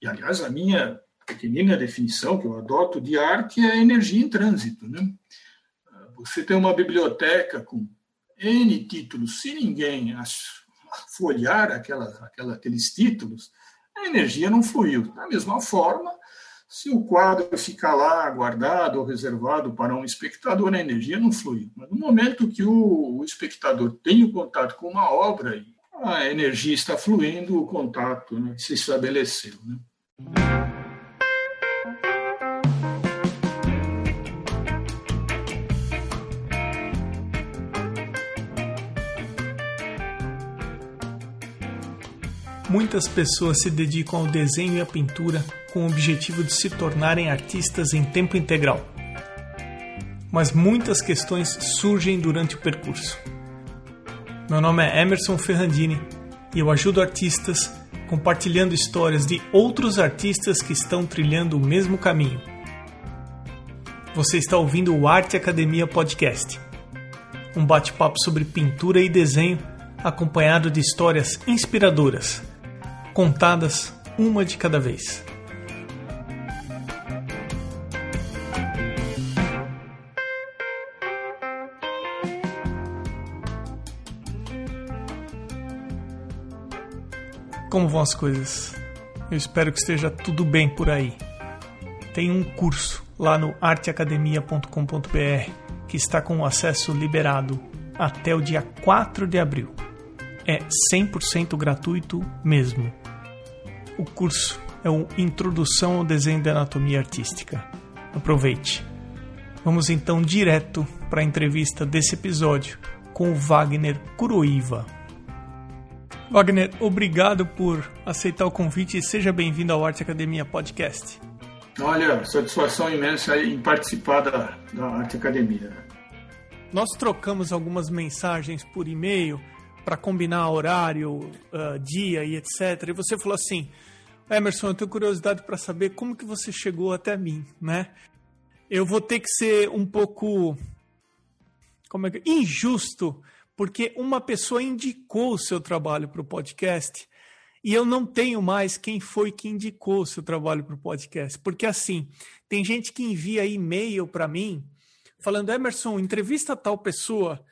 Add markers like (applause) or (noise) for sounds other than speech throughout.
E, aliás, a minha pequenina definição que eu adoto de arte é energia em trânsito. Né? Você tem uma biblioteca com N títulos, se ninguém folhear aquela, aquela, aqueles títulos, a energia não fluiu. Da mesma forma, se o quadro ficar lá guardado ou reservado para um espectador, a energia não flui. Mas no momento que o, espectador tem o contato com uma obra, a energia está fluindo, o contato né, se estabeleceu. Né? Muitas pessoas se dedicam ao desenho e à pintura com o objetivo de se tornarem artistas em tempo integral. Mas muitas questões surgem durante o percurso. Meu nome é Emerson Ferrandini e eu ajudo artistas compartilhando histórias de outros artistas que estão trilhando o mesmo caminho. Você está ouvindo o Arte Academia Podcast, um bate-papo sobre pintura e desenho acompanhado de histórias inspiradoras contadas uma de cada vez. Como vão as coisas? Eu espero que esteja tudo bem por aí. Tem um curso lá no arteacademia.com.br que está com acesso liberado até o dia 4 de abril. É 100% gratuito mesmo. O curso é o Introdução ao Desenho de Anatomia Artística. Aproveite. Vamos então direto para a entrevista desse episódio com o Wagner Kuroiva. Wagner, obrigado por aceitar o convite e seja bem-vindo ao Arte Academia Podcast. Olha, satisfação imensa em participar da, da Arte Academia. Nós trocamos algumas mensagens por e-mail para combinar horário, uh, dia e etc. E você falou assim: Emerson, eu tenho curiosidade para saber como que você chegou até mim, né? Eu vou ter que ser um pouco como é que injusto, porque uma pessoa indicou o seu trabalho para o podcast e eu não tenho mais quem foi que indicou o seu trabalho para o podcast, porque assim tem gente que envia e-mail para mim falando Emerson, entrevista tal pessoa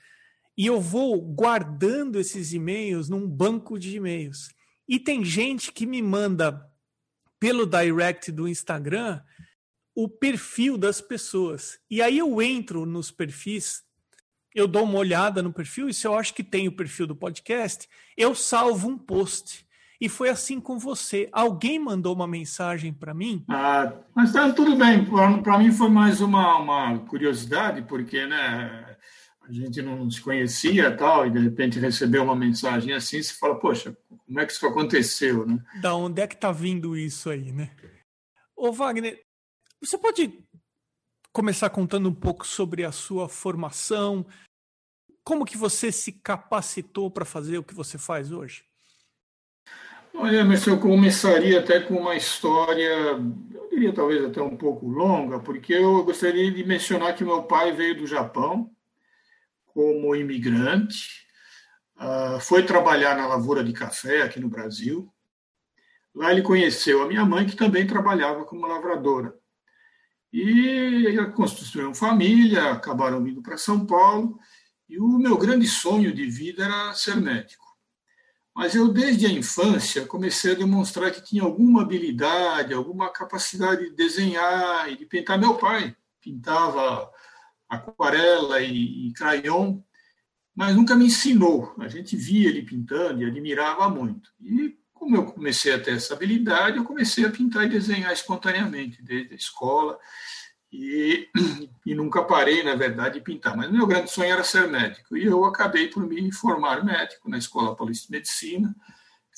e eu vou guardando esses e-mails num banco de e-mails. E tem gente que me manda pelo direct do Instagram o perfil das pessoas. E aí eu entro nos perfis, eu dou uma olhada no perfil, e se eu acho que tem o perfil do podcast, eu salvo um post. E foi assim com você. Alguém mandou uma mensagem para mim? Ah, mas tá, tudo bem. Para mim foi mais uma, uma curiosidade, porque né, a gente não se conhecia tal, e de repente recebeu uma mensagem assim, você fala, poxa, como é que isso aconteceu, né? Da onde é que tá vindo isso aí, né? Ô Wagner, você pode começar contando um pouco sobre a sua formação, como que você se capacitou para fazer o que você faz hoje? Olha, mas eu começaria até com uma história, eu diria talvez até um pouco longa, porque eu gostaria de mencionar que meu pai veio do Japão, como imigrante, uh, foi trabalhar na lavoura de café aqui no Brasil. Lá ele conheceu a minha mãe, que também trabalhava como lavradora. E construíram família, acabaram vindo para São Paulo, e o meu grande sonho de vida era ser médico. Mas eu, desde a infância, comecei a demonstrar que tinha alguma habilidade, alguma capacidade de desenhar e de pintar. Meu pai pintava aquarela e, e crayon, mas nunca me ensinou. A gente via ele pintando e admirava muito. E como eu comecei a ter essa habilidade, eu comecei a pintar e desenhar espontaneamente, desde a escola, e, e nunca parei, na verdade, de pintar. Mas meu grande sonho era ser médico, e eu acabei por me formar médico na Escola Paulista de Medicina,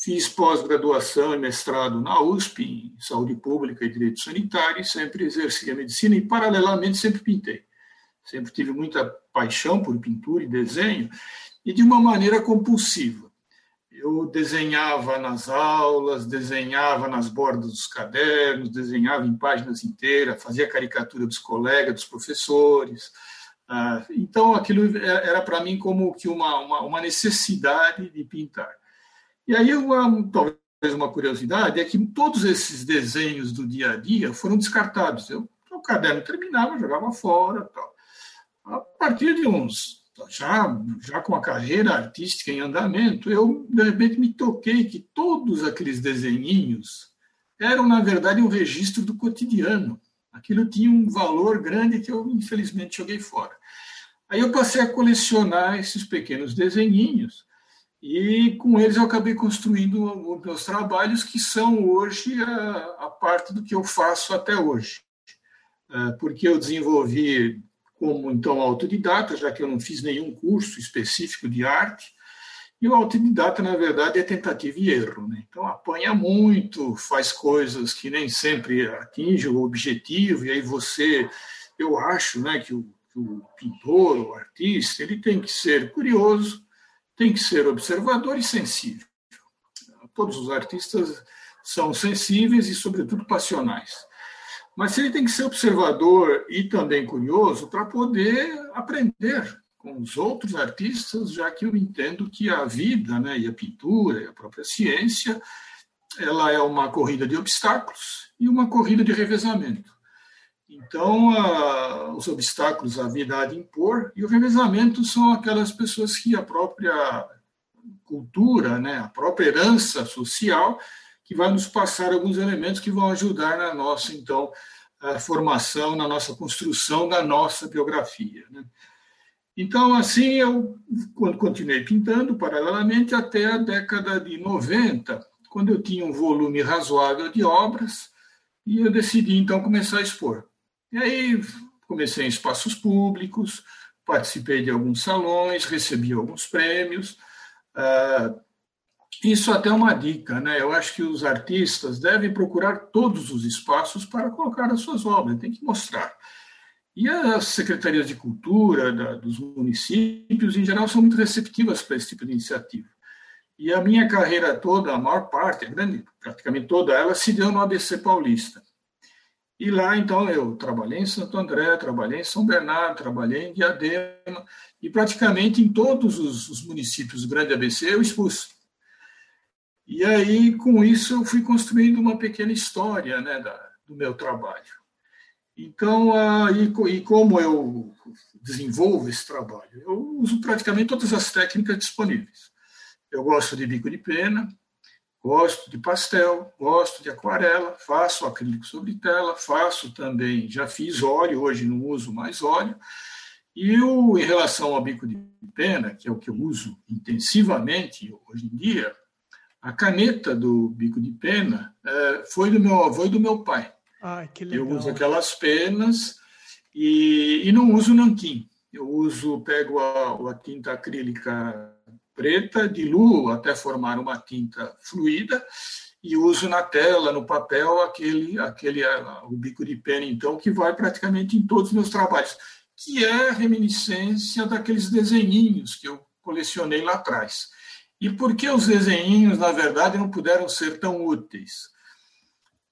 fiz pós-graduação e mestrado na USP, em Saúde Pública e Direito Sanitário, e sempre exerci a medicina, e paralelamente sempre pintei sempre tive muita paixão por pintura e desenho, e de uma maneira compulsiva. Eu desenhava nas aulas, desenhava nas bordas dos cadernos, desenhava em páginas inteiras, fazia caricatura dos colegas, dos professores. Ah, então, aquilo era para mim como que uma, uma, uma necessidade de pintar. E aí, eu, talvez uma curiosidade, é que todos esses desenhos do dia a dia foram descartados. Eu, o caderno terminava, jogava fora. Tal. A partir de uns. Já, já com a carreira artística em andamento, eu de repente me toquei que todos aqueles desenhinhos eram, na verdade, um registro do cotidiano. Aquilo tinha um valor grande que eu, infelizmente, joguei fora. Aí eu passei a colecionar esses pequenos desenhinhos e com eles eu acabei construindo os meus trabalhos, que são hoje a, a parte do que eu faço até hoje. É, porque eu desenvolvi como então autodidata, já que eu não fiz nenhum curso específico de arte, e o autodidata, na verdade, é tentativa e erro. Né? Então, apanha muito, faz coisas que nem sempre atinge o objetivo, e aí você, eu acho né, que, o, que o pintor, o artista, ele tem que ser curioso, tem que ser observador e sensível. Todos os artistas são sensíveis e, sobretudo, passionais. Mas ele tem que ser observador e também curioso para poder aprender com os outros artistas, já que eu entendo que a vida, né, e a pintura, e a própria ciência, ela é uma corrida de obstáculos e uma corrida de revezamento. Então, a, os obstáculos a vida há de impor, e o revezamento são aquelas pessoas que a própria cultura, né, a própria herança social, que vai nos passar alguns elementos que vão ajudar na nossa, então, formação, na nossa construção da nossa biografia. Né? Então, assim, eu continuei pintando paralelamente até a década de 90, quando eu tinha um volume razoável de obras, e eu decidi, então, começar a expor. E aí comecei em espaços públicos, participei de alguns salões, recebi alguns prêmios. Ah, isso até é uma dica, né? Eu acho que os artistas devem procurar todos os espaços para colocar as suas obras, tem que mostrar. E as secretarias de cultura da, dos municípios, em geral, são muito receptivas para esse tipo de iniciativa. E a minha carreira toda, a maior parte, a grande, praticamente toda ela, se deu no ABC Paulista. E lá, então, eu trabalhei em Santo André, trabalhei em São Bernardo, trabalhei em Diadema, e praticamente em todos os, os municípios do Grande ABC eu expus. E aí, com isso, eu fui construindo uma pequena história né, da, do meu trabalho. Então, ah, e, e como eu desenvolvo esse trabalho? Eu uso praticamente todas as técnicas disponíveis. Eu gosto de bico de pena, Gosto de pastel, gosto de aquarela, faço acrílico sobre tela, faço também, já fiz óleo, hoje não uso mais óleo. E o, em relação ao bico de pena, que é o que eu uso intensivamente hoje em dia, a caneta do bico de pena é, foi do meu avô e do meu pai. Ai, que legal. Eu uso aquelas penas e, e não uso nanquim. Eu uso, pego a, a tinta acrílica preta, diluo até formar uma tinta fluida e uso na tela, no papel, aquele, aquele o bico de pena, então, que vai praticamente em todos os meus trabalhos, que é reminiscência daqueles desenhinhos que eu colecionei lá atrás. E por que os desenhinhos, na verdade, não puderam ser tão úteis?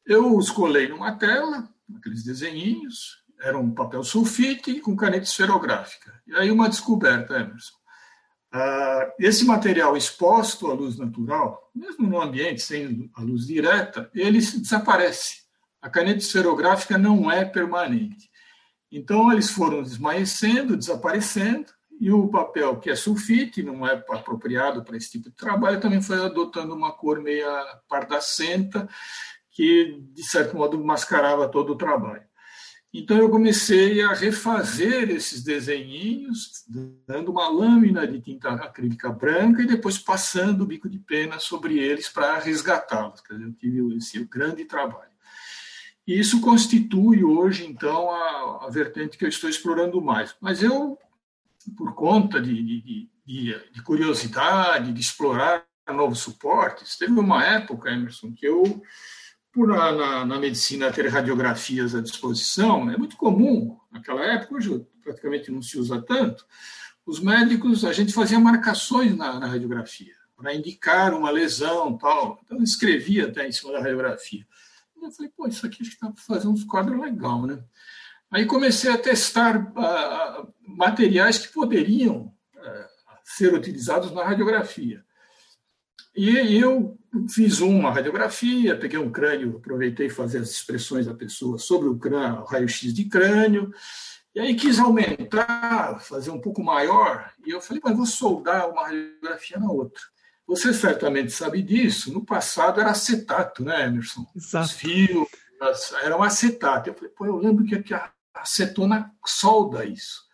Eu os colei numa tela, aqueles desenhinhos, era um papel sulfite com caneta esferográfica. E aí uma descoberta, Emerson. Ah, esse material exposto à luz natural, mesmo no ambiente sem a luz direta, ele desaparece. A caneta esferográfica não é permanente. Então, eles foram desmaecendo, desaparecendo, e o papel, que é sulfite, não é apropriado para esse tipo de trabalho, também foi adotando uma cor meia pardacenta, que, de certo modo, mascarava todo o trabalho. Então eu comecei a refazer esses desenhinhos, dando uma lâmina de tinta acrílica branca e depois passando o bico de pena sobre eles para resgatá-los. Eu tive esse grande trabalho. E isso constitui hoje, então, a, a, vertente que eu estou explorando mais. Mas eu, por conta de, de, de, de curiosidade, de explorar novos suportes, teve uma época, Emerson, que eu por na, na, medicina ter radiografias à disposição, é muito comum, naquela época, hoje praticamente não se usa tanto, os médicos, a gente fazia marcações na, na radiografia, para indicar uma lesão tal. Então, eu escrevia até em cima da radiografia. Eu falei, pô, isso aqui acho que para fazer uns quadros legal, né? Aí comecei a testar uh, materiais que poderiam uh, ser utilizados na radiografia. E eu fiz uma radiografia, peguei um crânio, aproveitei fazer as expressões da pessoa sobre o crânio, raio-x de crânio, e aí quis aumentar, fazer um pouco maior, e eu falei, mas vou soldar uma radiografia na outra. Você certamente sabe disso, no passado era acetato, né, Emerson? Exato. Os fios eram acetato. Eu falei, pô, eu lembro que a acetona solda isso.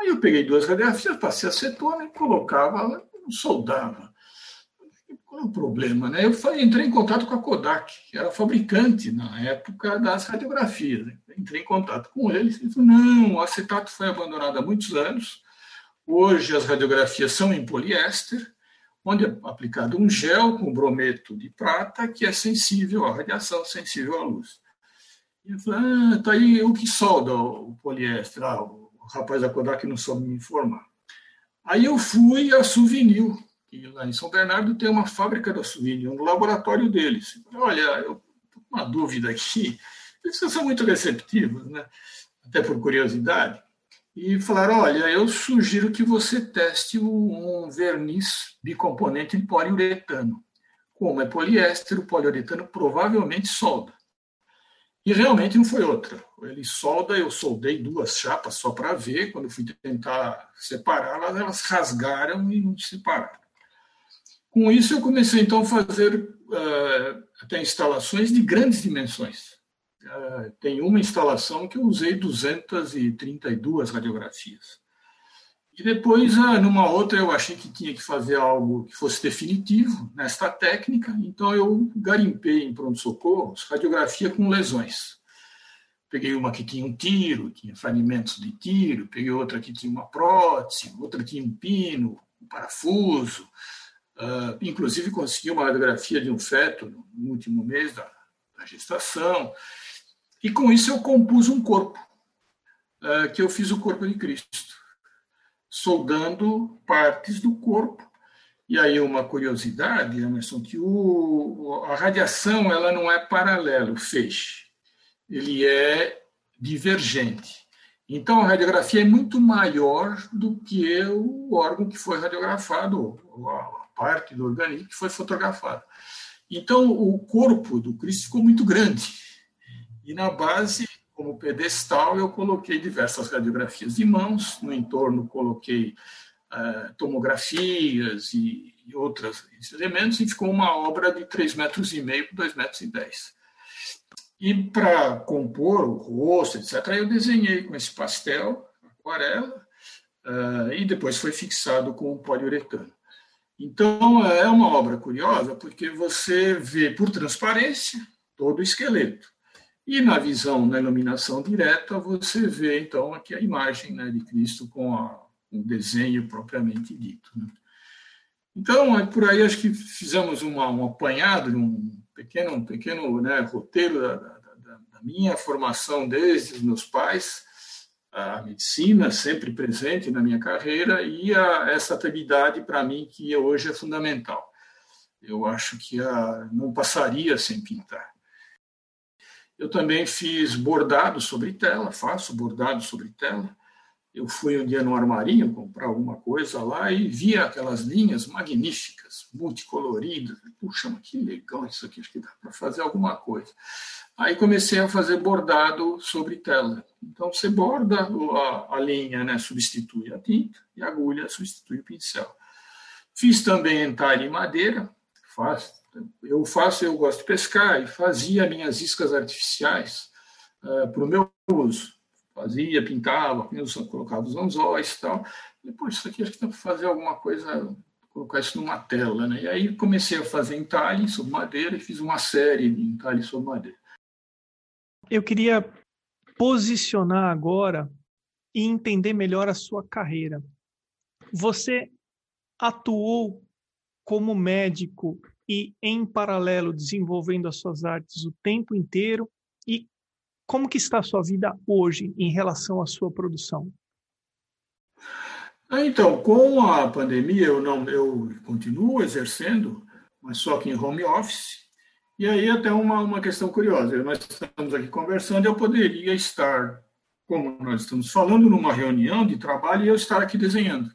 Aí eu peguei duas radiografias, passei acetona e colocava, soldava. Qual é o problema? Né? Eu falei, entrei em contato com a Kodak, que era fabricante na época das radiografias. Entrei em contato com eles e falou, não, o acetato foi abandonado há muitos anos. Hoje as radiografias são em poliéster, onde é aplicado um gel com brometo de prata que é sensível à radiação, sensível à luz. E falei, ah, tá aí o que solda o poliéster. Ah, o rapaz da Kodak não soube me informar. Aí eu fui a Souvenir, que lá em São Bernardo tem uma fábrica da Souvenir, no laboratório deles. Olha, eu tô com uma dúvida aqui. Eles são muito receptivos, né? até por curiosidade. E falaram, olha, eu sugiro que você teste um verniz bicomponente em poliuretano. Como é poliéster, o poliuretano provavelmente solda. E realmente não foi outra. Ele solda, eu soldei duas chapas só para ver. Quando fui tentar separá-las, elas rasgaram e não se separaram. Com isso, eu comecei então a fazer uh, até instalações de grandes dimensões. Uh, tem uma instalação que eu usei 232 radiografias. E depois, uh, numa outra, eu achei que tinha que fazer algo que fosse definitivo nesta técnica, então eu garimpei em pronto-socorro radiografia com lesões. Peguei uma que tinha um tiro, tinha fragmentos de tiro, peguei outra que tinha uma prótese, outra tinha um pino, um parafuso, Uh, inclusive, consegui uma radiografia de um feto no último mês da, da gestação. E com isso eu compus um corpo, uh, que eu fiz o corpo de Cristo, soldando partes do corpo. E aí uma curiosidade, Emerson, que o, a radiação ela não é paralelo, feixe. Ele é divergente. Então, a radiografia é muito maior do que o órgão que foi radiografado, parte do organismo que foi fotografada. Então, o corpo do Cristo ficou muito grande. E na base, como pedestal, eu coloquei diversas radiografias de mãos, no entorno coloquei uh, tomografias e, e outros elementos, e ficou uma obra de 3 metros e meio por 2 metros e 10. E para compor o rosto, etc., eu desenhei com esse pastel, aquarela, uh, e depois foi fixado com poliuretano. Então, é uma obra curiosa, porque você vê por transparência todo o esqueleto. E na visão, na iluminação direta, você vê, então, aqui a imagem né, de Cristo com a, o desenho propriamente dito. Né? Então, é por aí, acho que fizemos uma, um apanhado, um pequeno, um pequeno né, roteiro da, da, da minha formação desde os meus pais, a medicina sempre presente na minha carreira e a, essa atividade para mim que hoje é fundamental. Eu acho que a, não passaria sem pintar. Eu também fiz bordado sobre tela, faço bordado sobre tela. Eu fui um dia no armarinho comprar alguma coisa lá e vi aquelas linhas magníficas, multicoloridas. Puxa, mas que legal isso aqui, acho que dá para fazer alguma coisa. Aí comecei a fazer bordado sobre tela. Então você borda a, a linha, né, substitui a tinta e a agulha substitui o pincel. Fiz também entalhe em madeira, faço, eu faço, eu gosto de pescar e fazia minhas iscas artificiais uh, para o meu uso. Fazia, pintava, colocava os anzóis e tal. Depois, isso aqui acho que dá para fazer alguma coisa, colocar isso numa tela. Né? E aí comecei a fazer entalhe sobre madeira e fiz uma série de entalhes sobre madeira. Eu queria posicionar agora e entender melhor a sua carreira. Você atuou como médico e, em paralelo, desenvolvendo as suas artes o tempo inteiro? E como que está a sua vida hoje em relação à sua produção? Ah, então, com a pandemia, eu não, eu continuo exercendo, mas só que em home office. E aí até uma, uma questão curiosa, nós estamos aqui conversando, eu poderia estar, como nós estamos falando, numa reunião de trabalho e eu estar aqui desenhando,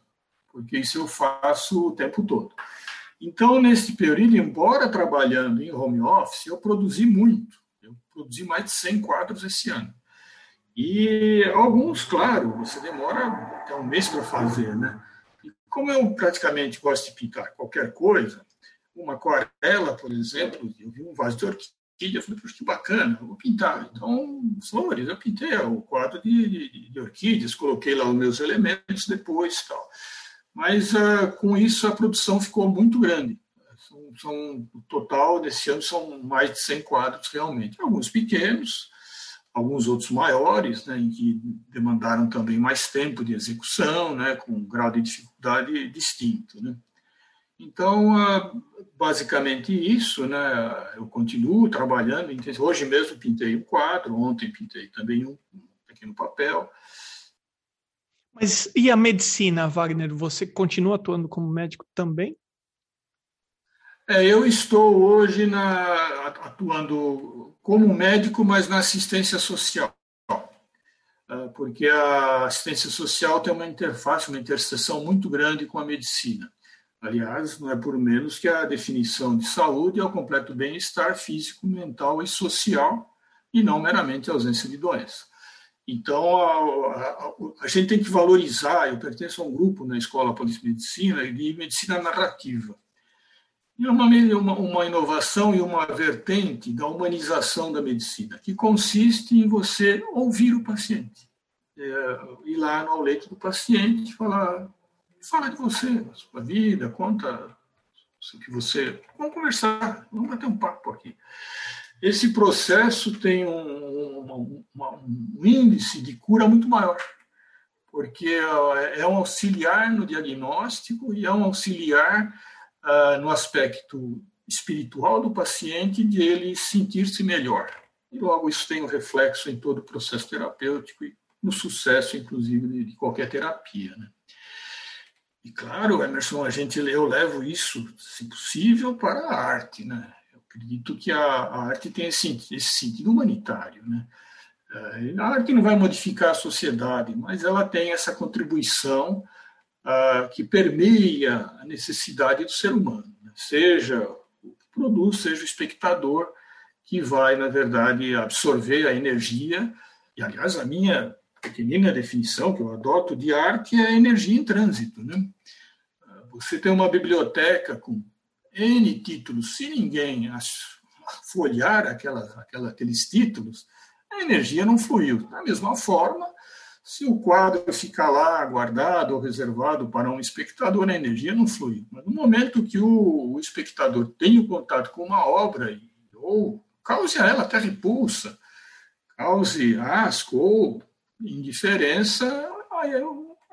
porque isso eu faço o tempo todo. Então, nesse período, embora trabalhando em home office, eu produzi muito. Eu produzi mais de 100 quadros esse ano. E alguns, claro, você demora até um mês para fazer, né? E como eu praticamente gosto de pintar qualquer coisa, uma aquarela, por exemplo, eu vi um vaso de orquídea, eu falei, poxa, que bacana, vou pintar. Então, flores, eu pintei o quadro de, de, de orquídeas, coloquei lá os meus elementos depois tal. Mas uh, com isso a produção ficou muito grande. São, são, o total desse ano são mais de 100 quadros realmente. Alguns pequenos, alguns outros maiores, né, em que demandaram também mais tempo de execução, né, com um grau de dificuldade distinto. Né. Então, ah, basicamente isso, né, eu continuo trabalhando. Hoje mesmo pintei um quadro, ontem pintei também um pequeno papel. Mas e a medicina, Wagner? Você continua atuando como médico também? É, eu estou hoje na, atuando como médico, mas na assistência social. É, porque a assistência social tem uma interface, uma interseção muito grande com a medicina. Aliás, não é por menos que a definição de saúde é o completo bem-estar físico, mental e social, e não meramente a ausência de doença. Então, a, a, a, gente tem que valorizar. Eu pertenço a um grupo na Escola Polícia de Medicina de medicina narrativa. E é uma, uma, uma inovação e uma vertente da humanização da medicina, que consiste em você ouvir o paciente. É, ir lá no leito do paciente falar, fala de você, da sua vida, conta o que você. Vamos conversar, vamos bater um papo aqui. Esse processo tem um, um, um índice de cura muito maior, porque é, é um auxiliar no diagnóstico e é um auxiliar ah, no aspecto espiritual do paciente de ele sentir-se melhor. E logo isso tem um reflexo em todo o processo terapêutico e no sucesso, inclusive, de qualquer terapia. Né? E claro, Emerson, a gente eu levo isso, se possível, para a arte, né? Acredito que a, a arte tem esse, esse, sentido humanitário, né? Eh, a arte não vai modificar a sociedade, mas ela tem essa contribuição ah, que permeia a necessidade do ser humano, né? seja o que produz, seja o espectador que vai, na verdade, absorver a energia. E, aliás, a minha pequenina definição que eu adoto de arte é energia em trânsito. Né? Você tem uma biblioteca com N títulos, se ninguém folhear aquela, aquela, aqueles títulos, a energia não fluiu. Da mesma forma, se o quadro ficar lá guardado ou reservado para um espectador, a energia não flui. Mas no momento que o, espectador tem o contato com uma obra, ou cause a ela até repulsa, cause asco ou indiferença,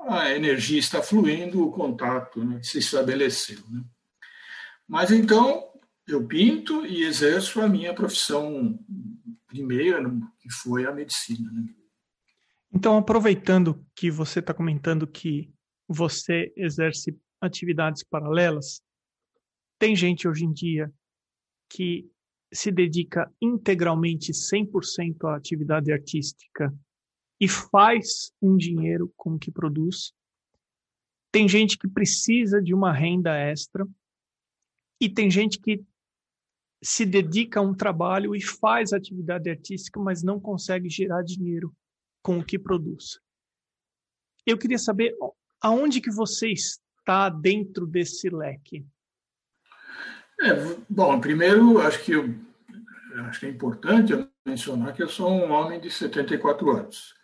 a energia está fluindo, o contato né, se estabeleceu. Né? Mas então, eu pinto e exerço a minha profissão primeira, que foi a medicina. Né? Então, aproveitando que você está comentando que você exerce atividades paralelas, tem gente hoje em dia que se dedica integralmente 100% à atividade artística e faz um dinheiro com o que produz. Tem gente que precisa de uma renda extra e tem gente que se dedica a um trabalho e faz atividade artística, mas não consegue gerar dinheiro com o que produz. Eu queria saber aonde que você está dentro desse leque. É, bom, primeiro acho que eu, acho que é importante mencionar que eu sou um homem de 74 anos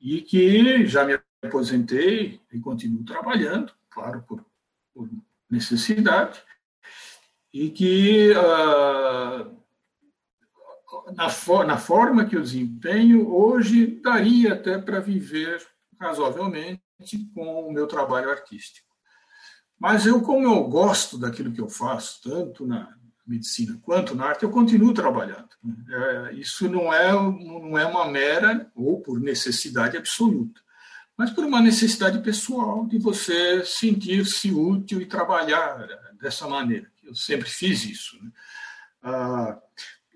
e que já me aposentei e continuo trabalhando, claro, por, por necessidade, e que uh, na, for, na forma que eu desempenho, hoje daria até para viver razoavelmente com o meu trabalho artístico. Mas eu, como eu gosto daquilo que eu faço, tanto na medicina quanto na arte, eu continuo trabalhando. É, isso não é, não é uma mera ou por necessidade absoluta, mas por uma necessidade pessoal de você sentir-se útil e trabalhar dessa maneira. Eu sempre fiz isso. Né? Ah,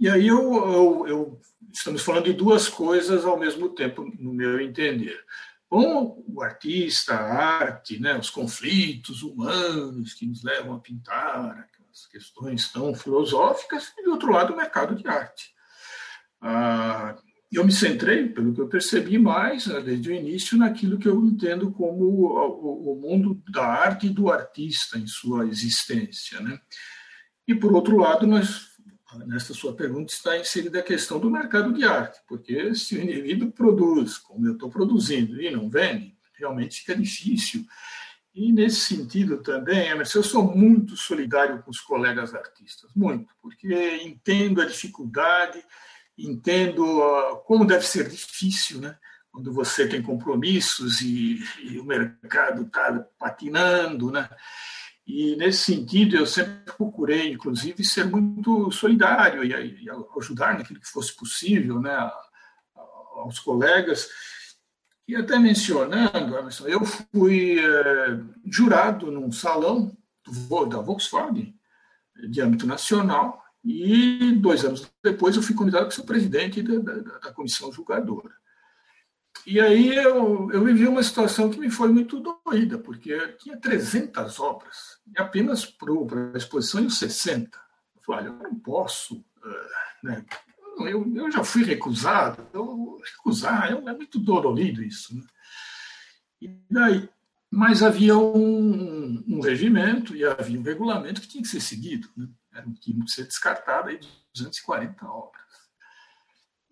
e aí eu, eu, eu, estamos falando de duas coisas ao mesmo tempo, no meu entender. com o artista, a arte, né, os conflitos humanos que nos levam a pintar, aquelas questões tão filosóficas, e do outro lado, o mercado de arte. Ah, eu me centrei, pelo que eu percebi mais, né, desde o início, naquilo que eu entendo como o, o, mundo da arte e do artista em sua existência. Né? E, por outro lado, nós, nessa sua pergunta está inserida a questão do mercado de arte, porque se o indivíduo produz, como eu estou produzindo, e não vende, realmente fica difícil. E, nesse sentido também, Emerson, eu sou muito solidário com os colegas artistas, muito, porque entendo a dificuldade entendo como deve ser difícil, né? quando você tem compromissos e, e o mercado está patinando, né? E nesse sentido eu sempre procurei, inclusive, ser muito solidário e, e ajudar naquilo que fosse possível, né? Aos colegas. E até mencionando, eu fui é, jurado num salão da Volkswagen de âmbito nacional e dois anos depois eu fui convidado para ser presidente da, da, da, comissão julgadora. E aí eu, eu vivi uma situação que me foi muito doída, porque tinha 300 obras, e apenas para a exposição em 60. Eu falei, olha, eu não posso. Eh, né? Eu, eu já fui recusado, eu, recusar, é, é muito dolorido isso. Né? E daí, mas havia um, um regimento e havia um regulamento que tinha que ser seguido. Né? Era um químico ser descartado aí de 240 obras.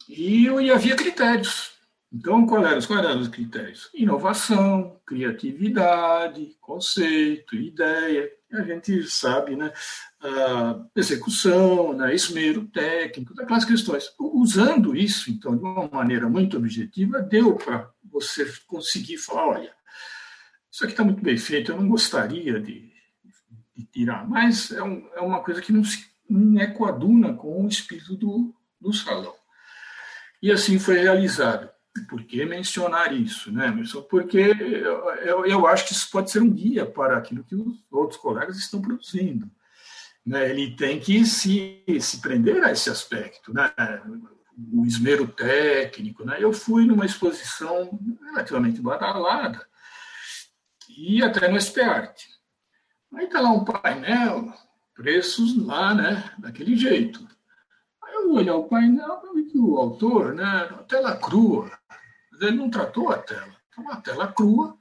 E, e havia critérios. Então, quais eram, quais eram os critérios? Inovação, criatividade, conceito, ideia. A gente sabe, né? execução, né? esmero técnico, aquelas questões. Usando isso, então, de uma maneira muito objetiva, deu para você conseguir falar: olha, isso aqui está muito bem feito, eu não gostaria de de tirar, mas é, um, é uma coisa que não se não é coaduna com o espírito do, do salão. E assim foi realizado. Por que mencionar isso, né, Emerson? Porque eu, eu, eu, acho que isso pode ser um guia para aquilo que os outros colegas estão produzindo. Né? Ele tem que se, se prender a esse aspecto, né? o esmero técnico. Né? Eu fui numa exposição relativamente badalada, e até no SPART. Aí está lá um painel, preços lá, né, daquele jeito. Aí eu olhei o painel e vi que o autor, né, tela crua, ele não tratou a tela, então uma tela crua,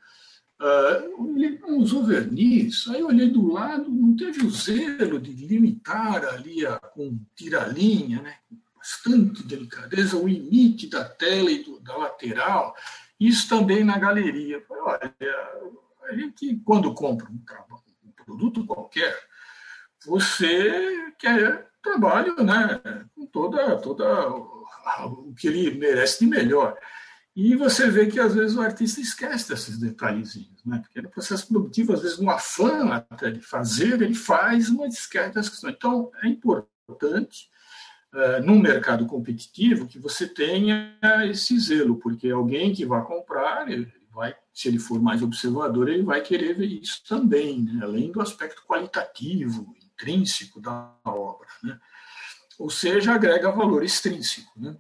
uh, ele não usou verniz. Aí eu olhei do lado, não teve o zelo de limitar ali a, com tiralinha, né, com bastante delicadeza, o limite da tela e do, da lateral. Isso também na galeria. Olha, a gente, quando compra um trabalho, produto qualquer, você quer trabalho né, com toda, toda o que ele merece de melhor. E você vê que, às vezes, o artista esquece desses detalhezinhos, né? porque no processo produtivo, às vezes, no afã até de fazer, ele faz, mas esquece das questões. Então, é importante, uh, num mercado competitivo, que você tenha esse zelo, porque alguém que vai comprar, vai se ele for mais observador, ele vai querer ver isso também, né? além do aspecto qualitativo, intrínseco da obra. Né? Ou seja, agrega valor extrínseco, né?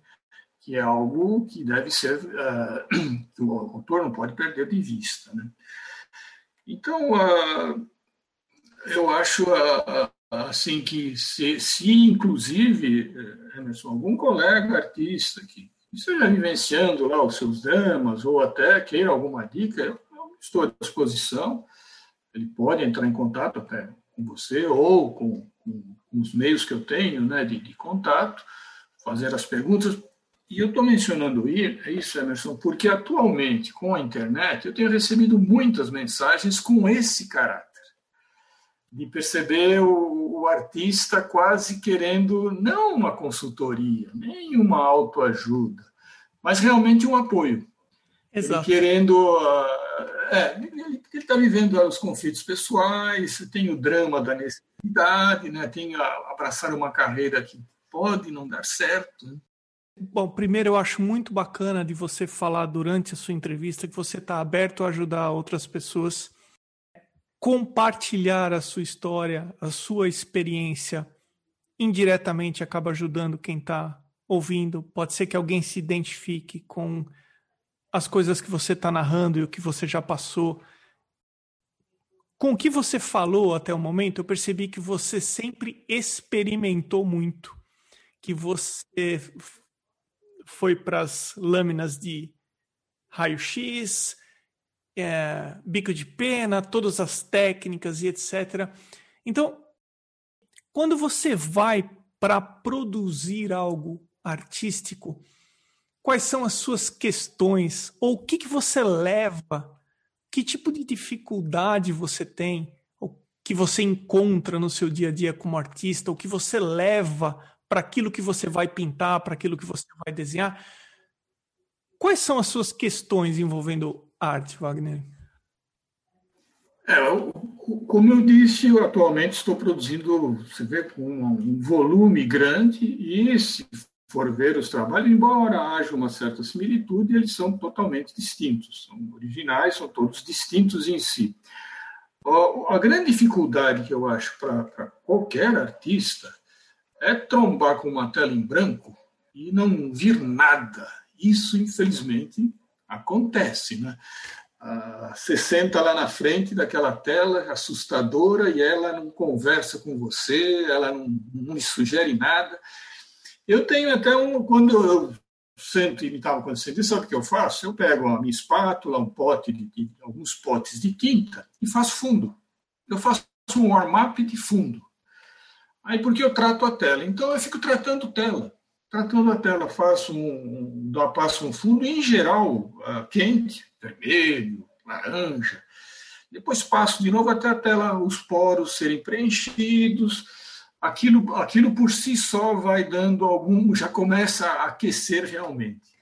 que é algo que deve ser, (clears throat) uh, o autor não pode perder de vista. Né? Então, uh, eu acho uh, assim que se, se inclusive, eh, Emerson, algum colega artista que esteja vivenciando lá os seus dramas ou até queira alguma dica, eu estou à disposição. Ele pode entrar em contato até com você ou com, com, com os meios que eu tenho né, de, de contato, fazer as perguntas. E eu estou mencionando isso, Emerson, porque atualmente, com a internet, eu tenho recebido muitas mensagens com esse caráter de perceber o, o, artista quase querendo não uma consultoria, nem uma autoajuda, mas realmente um apoio. Exato. Ele querendo. Uh, é, ele está vivendo os conflitos pessoais, tem o drama da necessidade, né, tem a, abraçar uma carreira que pode não dar certo. Né? Bom, primeiro eu acho muito bacana de você falar durante a sua entrevista que você está aberto a ajudar outras pessoas compartilhar a sua história, a sua experiência, indiretamente acaba ajudando quem está ouvindo. Pode ser que alguém se identifique com as coisas que você está narrando e o que você já passou, com o que você falou até o momento, eu percebi que você sempre experimentou muito, que você foi para as lâminas de raio-x, é, bico de pena, todas as técnicas e etc. Então, quando você vai para produzir algo artístico, quais são as suas questões ou o que, que você leva, que tipo de dificuldade você tem, o que você encontra no seu dia a dia como artista, o que você leva para aquilo que você vai pintar, para aquilo que você vai desenhar. Quais são as suas questões envolvendo arte, Wagner? É, como eu disse, eu atualmente estou produzindo, você vê, com um volume grande e se for ver os trabalhos, embora haja uma certa similitude, eles são totalmente distintos, são originais, são todos distintos em si. A grande dificuldade que eu acho para qualquer artista é trombar com uma tela em branco e não vir nada. Isso, infelizmente, acontece. Né? Ah, você senta lá na frente daquela tela assustadora e ela não conversa com você, ela não, não sugere nada. Eu tenho até um. Quando eu sento e estava acontecendo isso, sabe o que eu faço? Eu pego a minha espátula, um pote de, de alguns potes de tinta e faço fundo. Eu faço um warm-up de fundo. Aí porque eu trato a tela. Então eu fico tratando tela. Tratando a tela, faço um, um passo um fundo, em geral, uh, quente, vermelho, laranja. Depois passo de novo até a tela, os poros serem preenchidos. Aquilo, aquilo por si só vai dando algum, já começa a aquecer realmente.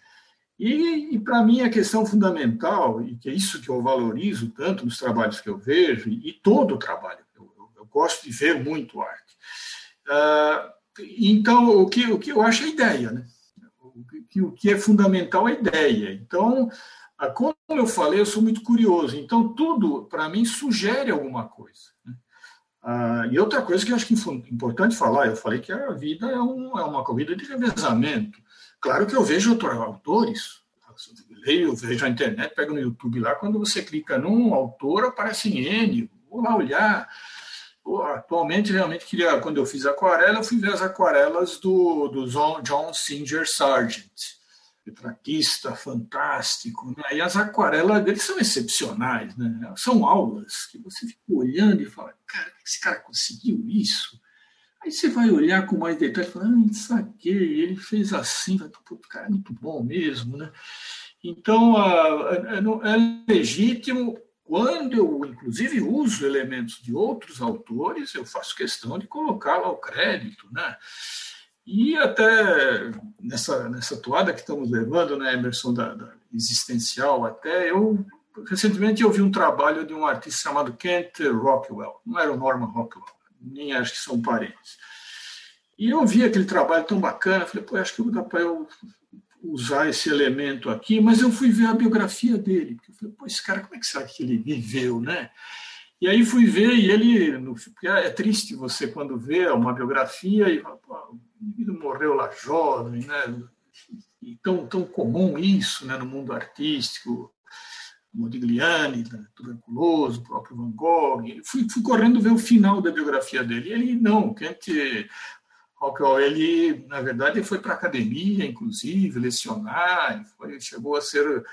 E, e para mim a questão fundamental, e que é isso que eu valorizo tanto nos trabalhos que eu vejo, e, todo o trabalho, eu, eu, eu, gosto de ver muito arte. Uh, então, o que, o que eu acho é a ideia, né? O que, o que é fundamental é a ideia. Então, ah, como eu falei, eu sou muito curioso. Então, tudo, para mim, sugere alguma coisa. Né? Ah, e outra coisa que eu acho que é importante falar, eu falei que a vida é, um, é uma corrida de revezamento. Claro que eu vejo outros autores, eu leio, eu vejo a internet, pego no YouTube lá, quando você clica num autor, aparece em N, vou lá olhar. Atualmente, realmente, queria, quando eu fiz aquarela, eu fui ver as aquarelas do, do John Singer Sargent retratista fantástico, né? e as aquarelas dele são excepcionais, né? são aulas que você fica olhando e fala, cara, como esse cara conseguiu isso? Aí você vai olhar com mais detalhe e fala, ah, saquei, ele fez assim, o cara é muito bom mesmo, né? Então, é legítimo, quando eu, inclusive, uso elementos de outros autores, eu faço questão de colocar lá o crédito, né? E até nessa, nessa toada que estamos levando, né, Emerson, da, da existencial, até eu recentemente eu vi um trabalho de um artista chamado Kent Rockwell, não era o Norman Rockwell, nem acho que são parentes. E eu vi aquele trabalho tão bacana, falei, pô, acho que dá para eu usar esse elemento aqui, mas eu fui ver a biografia dele, porque eu falei, pô, esse cara, como é que sabe que ele viveu, né? E aí fui ver, e ele, é triste você quando vê uma biografia e fala, pô, indivíduo morreu lá jovem, né? E tão, tão comum isso né, no mundo artístico, Modigliani, né, tuberculoso, o próprio Van Gogh. Fui, fui correndo ver o final da biografia dele. E ele, não, Kent Rockwell, ele, na verdade, foi para a academia, inclusive, lecionar, foi, chegou a ser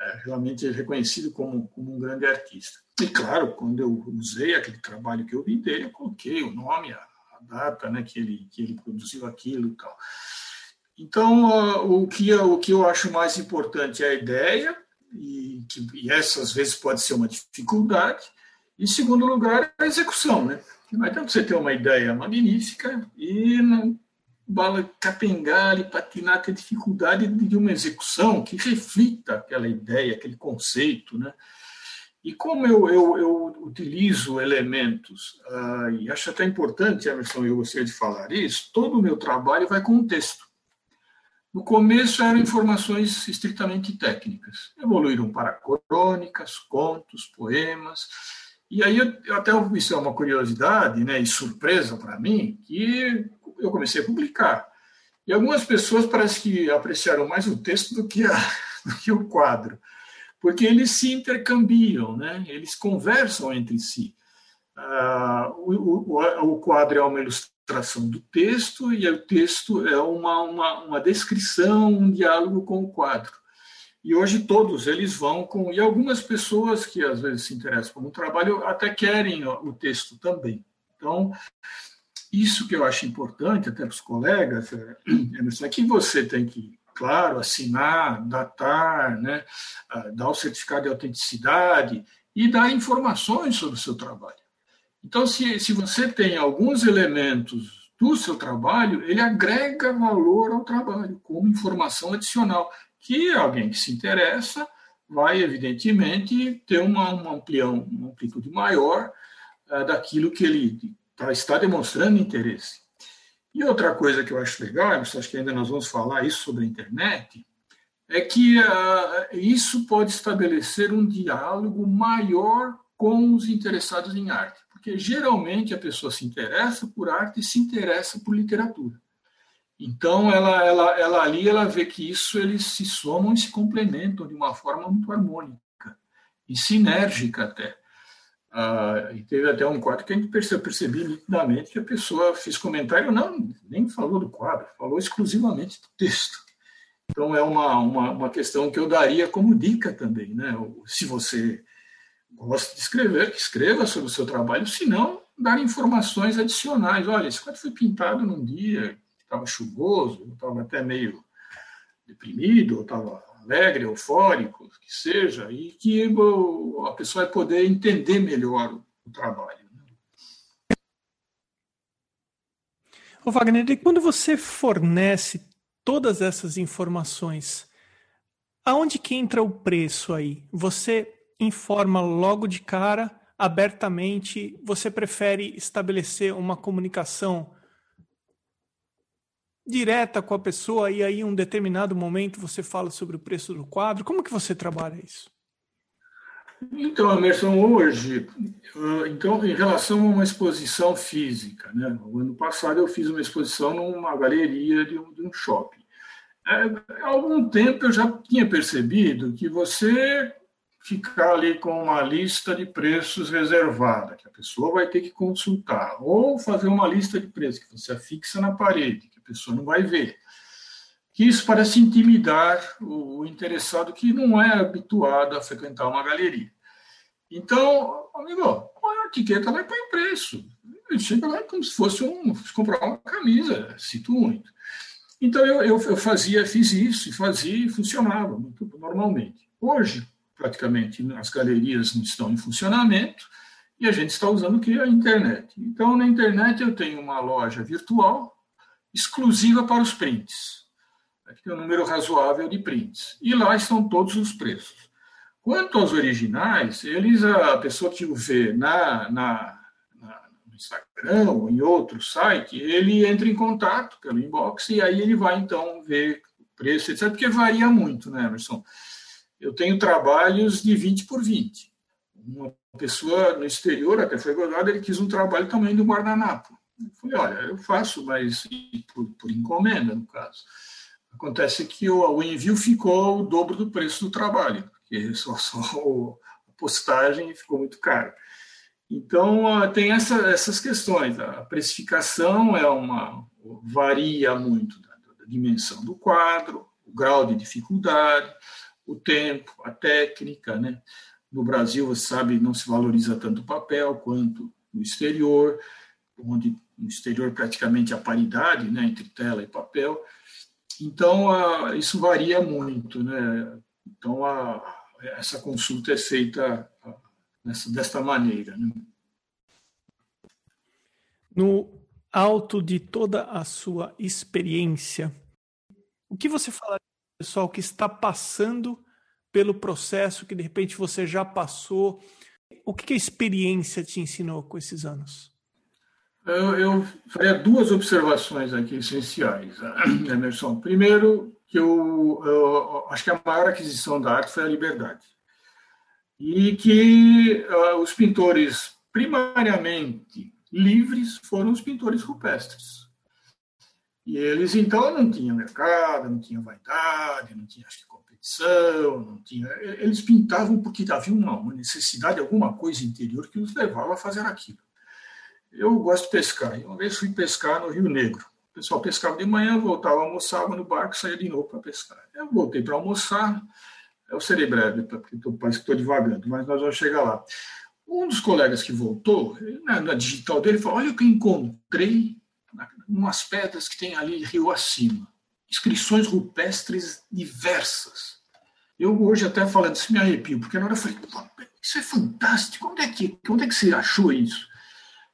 é, realmente reconhecido como, como um grande artista. E, claro, quando eu usei aquele trabalho que eu vi dele, eu coloquei o nome, a data né, que, ele, que ele produziu aquilo e tal. Então, o, que, o que eu acho mais importante é a ideia, e, que, e essa às vezes pode ser uma dificuldade. Em segundo lugar, a execução. Né? Não adianta você ter uma ideia magnífica e não, bala capengar e patinar a dificuldade de uma execução que reflita aquela ideia, aquele conceito, né? E como eu, eu, eu utilizo elementos, uh, e acho até importante, Emerson, eu gostaria de falar isso, todo o meu trabalho vai com um texto. No começo eram informações estritamente técnicas, evoluíram para crônicas, contos, poemas, e aí eu, até isso é uma curiosidade né, e surpresa para mim, que eu comecei a publicar. E algumas pessoas parece que apreciaram mais o texto do que a, (laughs) do que o quadro, porque eles se intercambiam, né? eles conversam entre si. Uh, o, o, o, quadro é uma ilustração do texto e o texto é uma, uma, uma descrição, um diálogo com o quadro. E hoje todos eles vão com. E algumas pessoas que às vezes se interessam por um trabalho até querem o texto também. Então, isso que eu acho importante, até para os colegas, é, (clears throat) é que você tem que, claro, assinar, datar, né, dar o certificado de autenticidade e dar informações sobre o seu trabalho. Então, se, se você tem alguns elementos do seu trabalho, ele agrega valor ao trabalho, como informação adicional, que alguém que se interessa vai, evidentemente, ter uma, uma, amplião, uma amplitude maior uh, daquilo que ele tá, está demonstrando interesse. E outra coisa que eu acho legal, acho que ainda nós vamos falar isso sobre a internet, é que uh, isso pode estabelecer um diálogo maior com os interessados em arte, porque geralmente a pessoa se interessa por arte e se interessa por literatura. Então, ela, ela, ela ali ela vê que isso eles se somam e se complementam de uma forma muito harmônica e sinérgica até. Ah, e teve até um quadro que a gente percebeu, percebi nitidamente que a pessoa fez comentário, não, nem falou do quadro, falou exclusivamente do texto. Então, é uma, uma, uma questão que eu daria como dica também. Né? Se você gosta de escrever, que escreva sobre o seu trabalho, se não, dar informações adicionais. Olha, esse quadro foi pintado num dia estava chuvoso, estava até meio deprimido, ou estava alegre, eufórico, que seja, e que a pessoa vai poder entender melhor o, trabalho. Né? Ô Wagner, e quando você fornece todas essas informações, aonde que entra o preço aí? Você informa logo de cara, abertamente, você prefere estabelecer uma comunicação direta com a pessoa e aí em um determinado momento você fala sobre o preço do quadro? Como que você trabalha isso? Então, Emerson, hoje, ah, então, em relação a uma exposição física, né? O ano passado eu fiz uma exposição numa galeria de um, de um shopping. É, há algum tempo eu já tinha percebido que você ficar ali com uma lista de preços reservada, que a pessoa vai ter que consultar, ou fazer uma lista de preços que você fixa na parede, a pessoa não vai ver. Que isso parece intimidar o interessado que não é habituado a frequentar uma galeria. Então, amigo, põe a etiqueta lá e põe o preço. Ele chega lá como se fosse um, comprar uma camisa, cito muito. Então, eu, eu, eu fazia, fiz isso, e fazia e funcionava muito normalmente. Hoje, praticamente as galerias não estão em funcionamento e a gente está usando o que? A internet. Então, na internet eu tenho uma loja virtual exclusiva para os prints. Aqui tem um número razoável de prints. E lá estão todos os preços. Quanto aos originais, eles a pessoa que o vê na, na, na, no Instagram ou em outro site, ele entra em contato pelo inbox e aí ele vai então ver o preço, etc. Porque varia muito, né, Emerson? eu tenho trabalhos de 20 por 20. Uma pessoa no exterior, até foi gozada, ele quis um trabalho também do guardanapo. Eu falei, olha, eu faço, mas por, por encomenda, no caso. Acontece que o, o, envio ficou o dobro do preço do trabalho, porque (laughs) só, só a postagem ficou muito caro. Então, tem essa, essas questões. A precificação é uma varia muito da, da dimensão do quadro, o grau de dificuldade, o tempo, a técnica, né? No Brasil, você sabe, não se valoriza tanto o papel quanto no exterior, onde no exterior praticamente a paridade, né, entre tela e papel. Então, a, isso varia muito, né? Então, a, essa consulta é feita nessa, desta maneira, né? No alto de toda a sua experiência, o que você fala pessoal que está passando pelo processo que de repente você já passou? O que, a experiência te ensinou com esses anos? Eu, eu faria duas observações aqui essenciais, (clears throat) Emerson. Primeiro, que eu, eu, acho que a maior aquisição da arte foi a liberdade. E que uh, os pintores, primariamente livres, foram os pintores rupestres. E eles, então, não tinham mercado, não tinham vaidade, não tinha acho que, competição, não tinha. Eles pintavam porque havia uma necessidade, alguma coisa interior que os levava a fazer aquilo. Eu gosto de pescar. E uma vez fui pescar no Rio Negro. O pessoal pescava de manhã, voltava, almoçava no barco, saía de novo para pescar. Eu voltei para almoçar. Eu serei breve, porque parece que estou devagando, mas nós vamos chegar lá. Um dos colegas que voltou, na, na digital dele, falou: Olha o que encontrei umas pedras que tem ali rio acima. Inscrições rupestres diversas. Eu hoje até falando isso me arrepio, porque na hora eu falei, isso é fantástico, onde é que, onde é que você achou isso?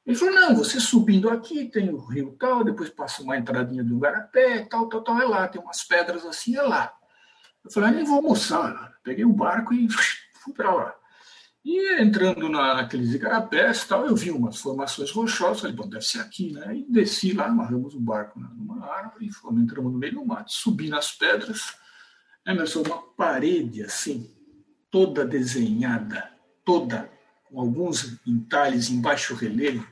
Ele falou, não, você subindo aqui, tem o rio tal, depois passa uma entradinha do garapé, tal, tal, tal, é lá, tem umas pedras assim, é lá. Eu falei, ah, nem vou almoçar. Peguei o barco e (laughs) fui para lá. E entrando na, naqueles igarapés tal, eu vi umas formações rochosas, falei, bom, deve ser aqui, né? E desci lá, amarramos o barco numa árvore, fomos, entramos no meio do mato, subi nas pedras, Emerson, uma parede assim, toda desenhada, toda, com alguns entalhes em baixo relevo,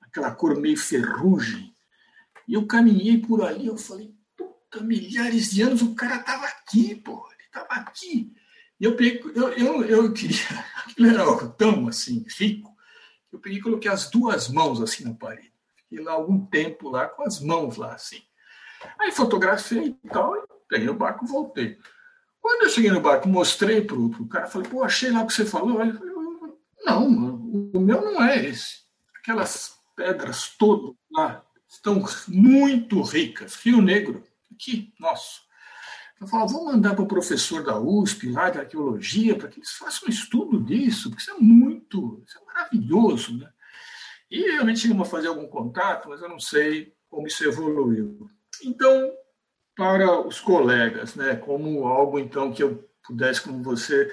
aquela cor meio ferrugem. E eu caminhei por ali, eu falei, puta, milhares de anos o cara estava aqui, pô, ele estava aqui. E eu, peguei, eu, eu, eu queria, (laughs) aquilo era tão assim, rico, eu peguei e coloquei as duas mãos assim na parede. Fiquei lá algum tempo lá com as mãos lá assim. Aí fotografei e tal, e peguei o barco e voltei. Quando eu cheguei no barco, mostrei para o cara, falei, pô, achei lá o que você falou. Ele falou, não, o meu não é esse. Aquelas pedras todas lá estão muito ricas. Rio Negro, aqui, nosso. Eu falava, vou mandar para o professor da USP, lá de arqueologia, para que eles façam um estudo disso, porque isso é muito, isso é maravilhoso. Né? E realmente a fazer algum contato, mas eu não sei como isso evoluiu. Então, para os colegas, né, como algo então que eu pudesse com você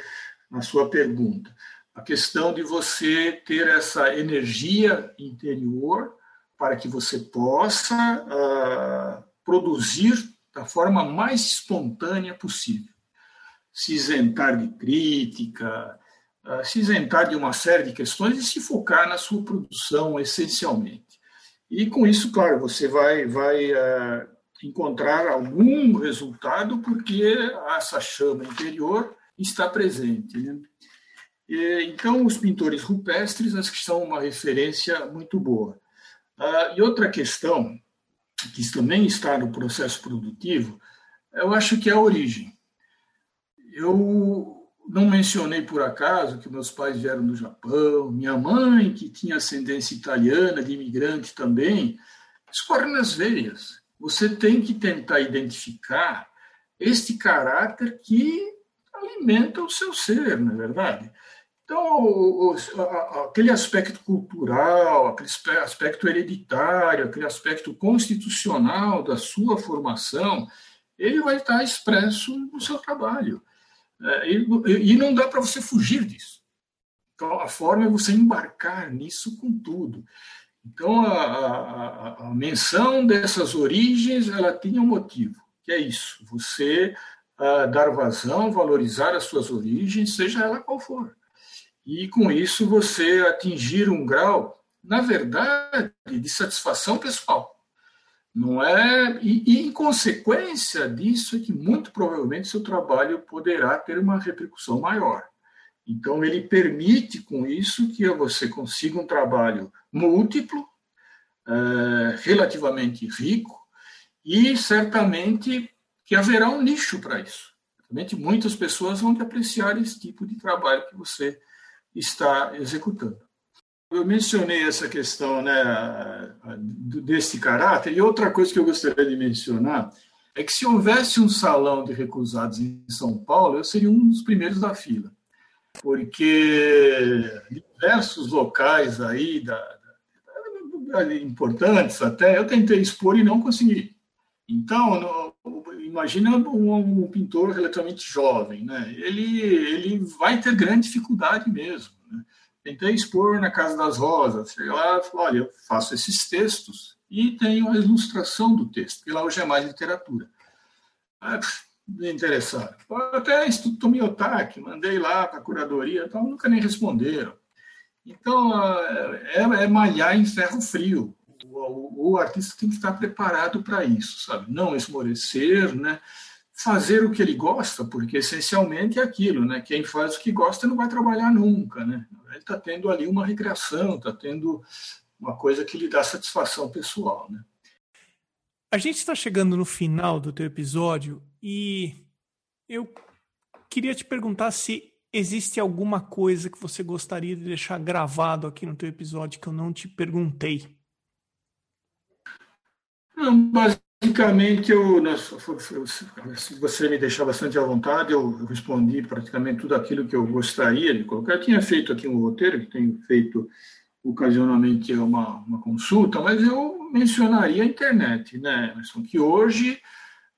na sua pergunta, a questão de você ter essa energia interior para que você possa uh, produzir da forma mais espontânea possível. Se isentar de crítica, uh, se isentar de uma série de questões e se focar na sua produção essencialmente. E com isso, claro, você vai, vai uh, encontrar algum resultado porque essa chama interior está presente. Né? Então, os pintores rupestres acho que são uma referência muito boa. Uh, e outra questão que também está no processo produtivo, eu acho que é a origem. Eu não mencionei por acaso que meus pais vieram do Japão, minha mãe, que tinha ascendência italiana, de imigrante também, escorre nas veias. Você tem que tentar identificar este caráter que alimenta o seu ser, não é verdade? Então, aquele aspecto cultural, aquele aspecto hereditário, aquele aspecto constitucional da sua formação, ele vai estar expresso no seu trabalho. É, e não dá para você fugir disso. Então, a forma é você embarcar nisso com tudo. Então, a, a, a menção dessas origens, ela tinha um motivo, que é isso, você uh, dar vazão, valorizar as suas origens, seja ela qual for e com isso você atingir um grau, na verdade, de satisfação pessoal. Não é e, e, em consequência disso é que muito provavelmente seu trabalho poderá ter uma repercussão maior. Então ele permite com isso que você consiga um trabalho múltiplo, é, relativamente rico e certamente que haverá um nicho para isso. Certamente muitas pessoas vão apreciar esse tipo de trabalho que você está executando. Eu mencionei essa questão né, desse caráter, e outra coisa que eu gostaria de mencionar é que se houvesse um salão de recusados em São Paulo, eu seria um dos primeiros da fila, porque diversos locais aí, da, da, importantes até, eu tentei expor e não consegui. Então, imagina um, um, pintor relativamente jovem, né? Ele, ele vai ter grande dificuldade mesmo. Né? Tentei expor na Casa das Rosas, cheguei lá falei, olha, eu faço esses textos e tenho a ilustração do texto, porque lá hoje é mais literatura. Ah, me interessaram. Até Instituto Tomiotaki, mandei lá para a curadoria, então nunca nem responderam. Então, é, é malhar em ferro frio. O, o, artista tem que estar preparado para isso, sabe? Não esmorecer, né? Fazer o que ele gosta, porque essencialmente é aquilo, né? Quem faz o que gosta não vai trabalhar nunca, né? Ele está tendo ali uma recreação, está tendo uma coisa que lhe dá satisfação pessoal, né? A gente está chegando no final do teu episódio e eu queria te perguntar se existe alguma coisa que você gostaria de deixar gravado aqui no teu episódio que eu não te perguntei. Não, basicamente, eu, se você me deixar bastante à vontade, eu respondi praticamente tudo aquilo que eu gostaria de colocar. Eu tinha feito aqui um roteiro, que tenho feito ocasionalmente uma, uma consulta, mas eu mencionaria a internet, né, Emerson? Que hoje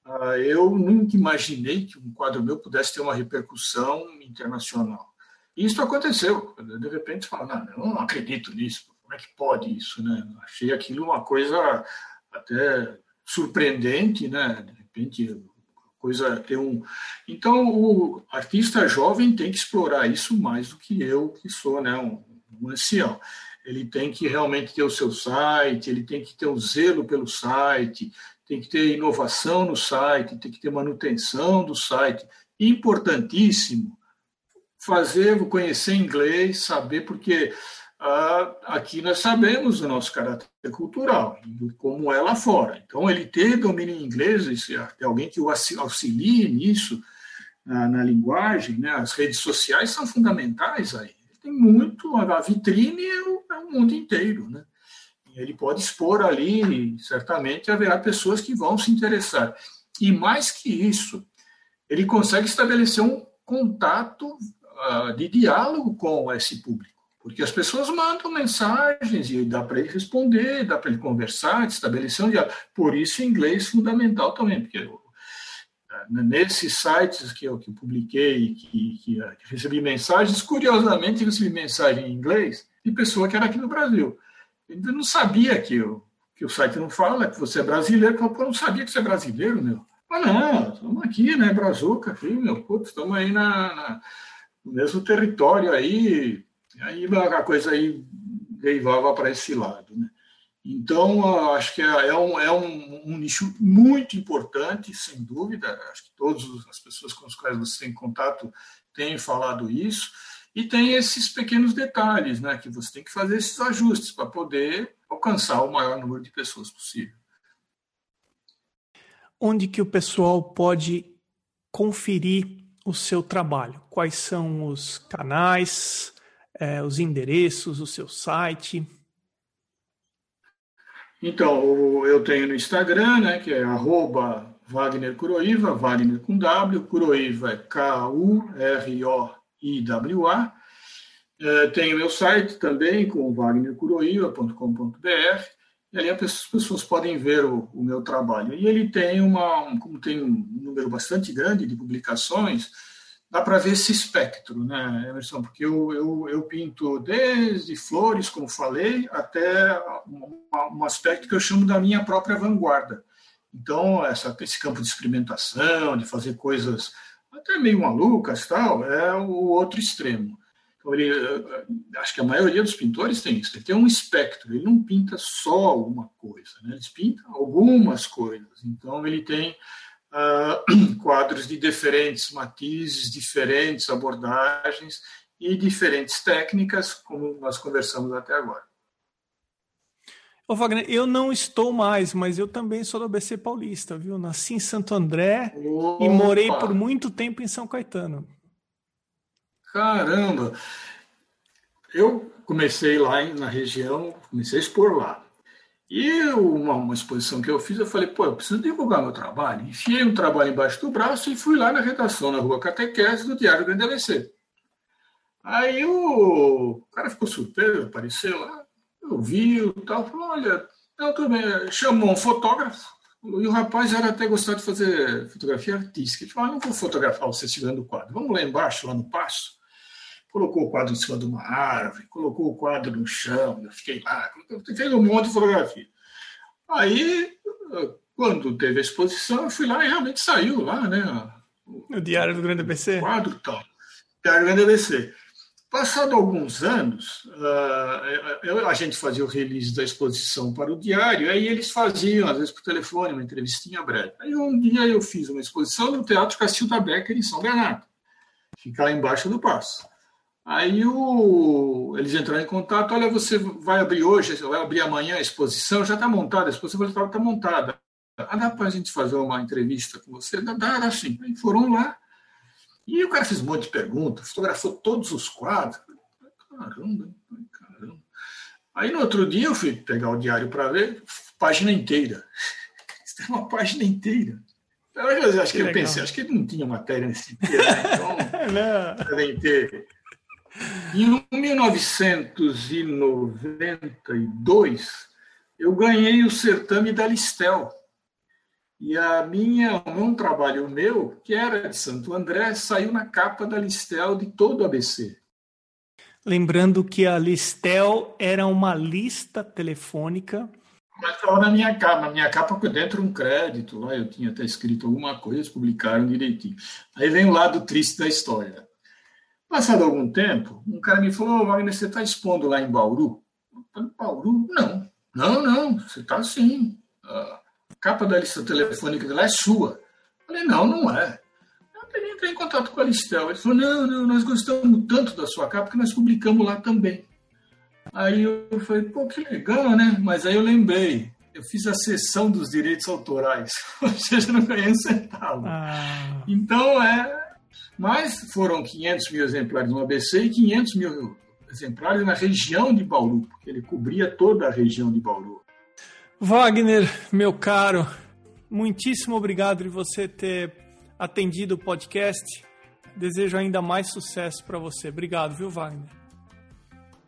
uh, eu nunca imaginei que um quadro meu pudesse ter uma repercussão internacional. E isso aconteceu. De repente, você fala, não, eu não acredito nisso. Como é que pode isso, né? Achei aquilo uma coisa até surpreendente, né? De repente, coisa ter um. Então, o artista jovem tem que explorar isso mais do que eu, que sou, né? Um, um ancião ele tem que realmente ter o seu site, ele tem que ter o zelo pelo site, tem que ter inovação no site, tem que ter manutenção do site. Importantíssimo fazer, conhecer inglês, saber, porque aqui nós sabemos o nosso caráter cultural, como é lá fora. Então, ele ter domínio em inglês, ter alguém que o auxilie nisso, na, na linguagem, né? as redes sociais são fundamentais aí tem muito, a vitrine é o, é o mundo inteiro, né? Ele pode expor ali, certamente haverá pessoas que vão se interessar. E mais que isso, ele consegue estabelecer um contato uh, de diálogo com esse público, porque as pessoas mandam mensagens e dá para ele responder, dá para ele conversar, estabelecer um diálogo. Por isso, inglês é fundamental também, porque nesses sites que eu, que eu publiquei, que, que, que, recebi mensagens, curiosamente recebi mensagem em inglês de pessoa que era aqui no Brasil. Eu não sabia que, eu, que o site não fala que você é brasileiro, eu não sabia que você é brasileiro, meu. Mas não, estamos aqui, né, Brazuca, aqui, meu, putz, estamos aí na, na, no mesmo território aí, aí a coisa aí derivava para esse lado, né. Então, acho que é, é, um, é um, um, nicho muito importante, sem dúvida. Acho que todas as pessoas com as quais você tem contato têm falado isso. E tem esses pequenos detalhes, né, que você tem que fazer esses ajustes para poder alcançar o maior número de pessoas possível. Onde que o pessoal pode conferir o seu trabalho? Quais são os canais, é, os endereços, o seu site? Então, eu tenho no Instagram, né, que é arroba Wagner Curoiva, Wagner com W, Curoiva é K-U-R-O-I-W-A. É, tenho meu site também, com wagnercuroiva.com.br, e ali as pessoas podem ver o, o, meu trabalho. E ele tem uma, como tem um número bastante grande de publicações, dá para ver esse espectro, né, Emerson? Porque eu, eu, eu, pinto desde flores, como falei, até um, aspecto que eu chamo da minha própria vanguarda. Então, essa, esse campo de experimentação, de fazer coisas até meio malucas, tal, é o outro extremo. Então, ele, acho que a maioria dos pintores tem isso. Ele tem um espectro. Ele não pinta só uma coisa, né? Ele pinta algumas coisas. Então, ele tem uh, (clears throat) quadros de diferentes matizes, diferentes abordagens e diferentes técnicas, como nós conversamos até agora. Ô Wagner, eu não estou mais, mas eu também sou do ABC Paulista, viu? Nasci em Santo André Opa. e morei por muito tempo em São Caetano. Caramba! Eu comecei lá na região, comecei a expor lá. E uma, uma, exposição que eu fiz, eu falei, pô, eu preciso divulgar meu trabalho. Enfiei um trabalho embaixo do braço e fui lá na redação, na rua Catequese, do Diário Grande ABC. Aí o cara ficou surpreso, apareceu lá, eu vi e tal, falou, olha, eu também chamou um fotógrafo, e o rapaz era até gostar de fazer fotografia artística. Ele falou, ah, não vou fotografar você segurando o quadro, vamos lá embaixo, lá no passo colocou o quadro em cima de uma árvore, colocou o quadro no chão, eu fiquei lá, fez um monte de fotografia. Aí, quando teve a exposição, eu fui lá e realmente saiu lá, né? O Diário do Grande ABC? O quadro tal. Diário do Grande ABC. Passado alguns anos, uh, a gente fazia o release da exposição para o diário, aí eles faziam, às vezes por telefone, uma entrevistinha breve. Aí um dia eu fiz uma exposição no Teatro Castilda Becker, em São Bernardo, ficar embaixo do Passo. Aí o, eles entraram em contato, olha, você vai abrir hoje, vai abrir amanhã a exposição, já está montada, a exposição está tá montada. Ah, dá para a gente fazer uma entrevista com você? Dá, dá, dá sim. Aí foram lá, e o cara fez um monte de perguntas, fotografou todos os quadros. Caramba, caramba. Aí no outro dia eu fui pegar o diário para ver, página inteira. (laughs) Isso é uma página inteira. Eu acho que, que eu pensei, acho que ele não tinha matéria nesse dia, né? (laughs) Então, devem ter. Em 1992, eu ganhei o certame da Listel e a minha, um trabalho meu, que era de Santo André, saiu na capa da Listel de todo o ABC. Lembrando que a Listel era uma lista telefônica. Mas estava na minha capa, na minha capa dentro um crédito, lá eu tinha até escrito alguma coisa, publicaram direitinho. Aí vem o lado triste da história. Passado algum tempo, um cara me falou, oh, Wagner, você está expondo lá em Bauru? Em Bauru? Não. Não, não, você está sim. Ah, capa da lista telefônica dela é sua. Eu falei, não, não é. Eu entrei em contato com a Listel. Ele falou, não, não, nós gostamos tanto da sua capa que nós publicamos lá também. Aí eu falei, pô, que legal, né? Mas aí eu lembrei, eu fiz a sessão dos direitos autorais, (laughs) ou seja, não ganhei um centavo. Ah. Então é. Mas foram 500 mil exemplares no ABC e 500 mil exemplares na região de Bauru, porque ele cobria toda a região de Bauru. Wagner, meu caro, muitíssimo obrigado de você ter atendido o podcast. Desejo ainda mais sucesso para você. Obrigado, viu, Wagner?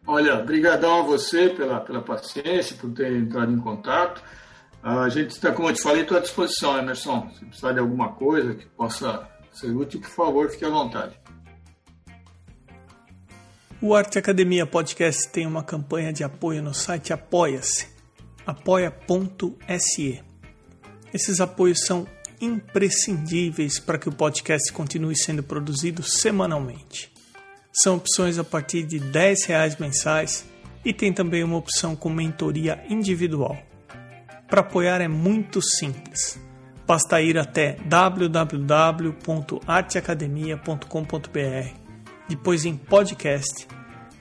Olha, brigadão a você pela, pela paciência, por ter entrado em contato. A gente está, como eu te falei, à disposição, Emerson. Se precisar de alguma coisa que possa ser útil, por favor, fique à vontade. O Arte Academia Podcast tem uma campanha de apoio no site Apoia-se apoia.se. Esses apoios são imprescindíveis para que o podcast continue sendo produzido semanalmente. São opções a partir de R$ 10 mensais e tem também uma opção com mentoria individual. Para apoiar é muito simples. Basta ir até www.arteacademia.com.br, depois em podcast,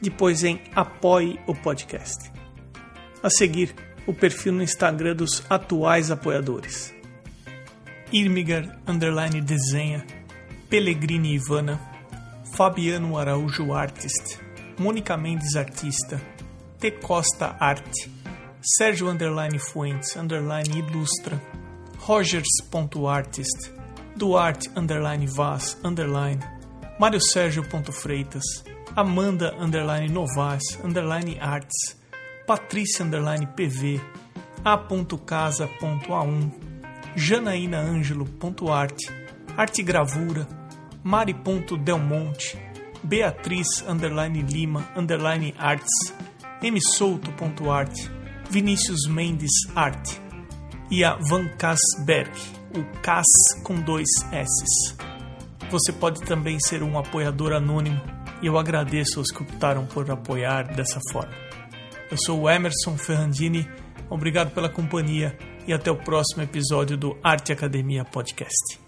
depois em apoie o podcast. A seguir, o perfil no Instagram dos atuais apoiadores. Irmigar Underline Desenha, Pellegrini Ivana, Fabiano Araújo Artist, Mônica Mendes Artista, T Costa Arte, Sérgio Underline Fuentes Underline Ilustra, Rogers.artist, Duarte Underline Vaz Underline, Amanda Underline Novas Underline Arts, Patrícia Underline PV, A.casa.a1, Janaínaângelo.arte, Arte Gravura, Mari.delmonte, Beatriz Underline Lima Underline Arts, Msouto.arte, Vinícius Mendes Arte e a Van Kassberg, o Cas com dois S's. Você pode também ser um apoiador anônimo e eu agradeço aos que optaram por apoiar dessa forma. Eu sou o Emerson Ferrandini, obrigado pela companhia e até o próximo episódio do Arte Academia Podcast.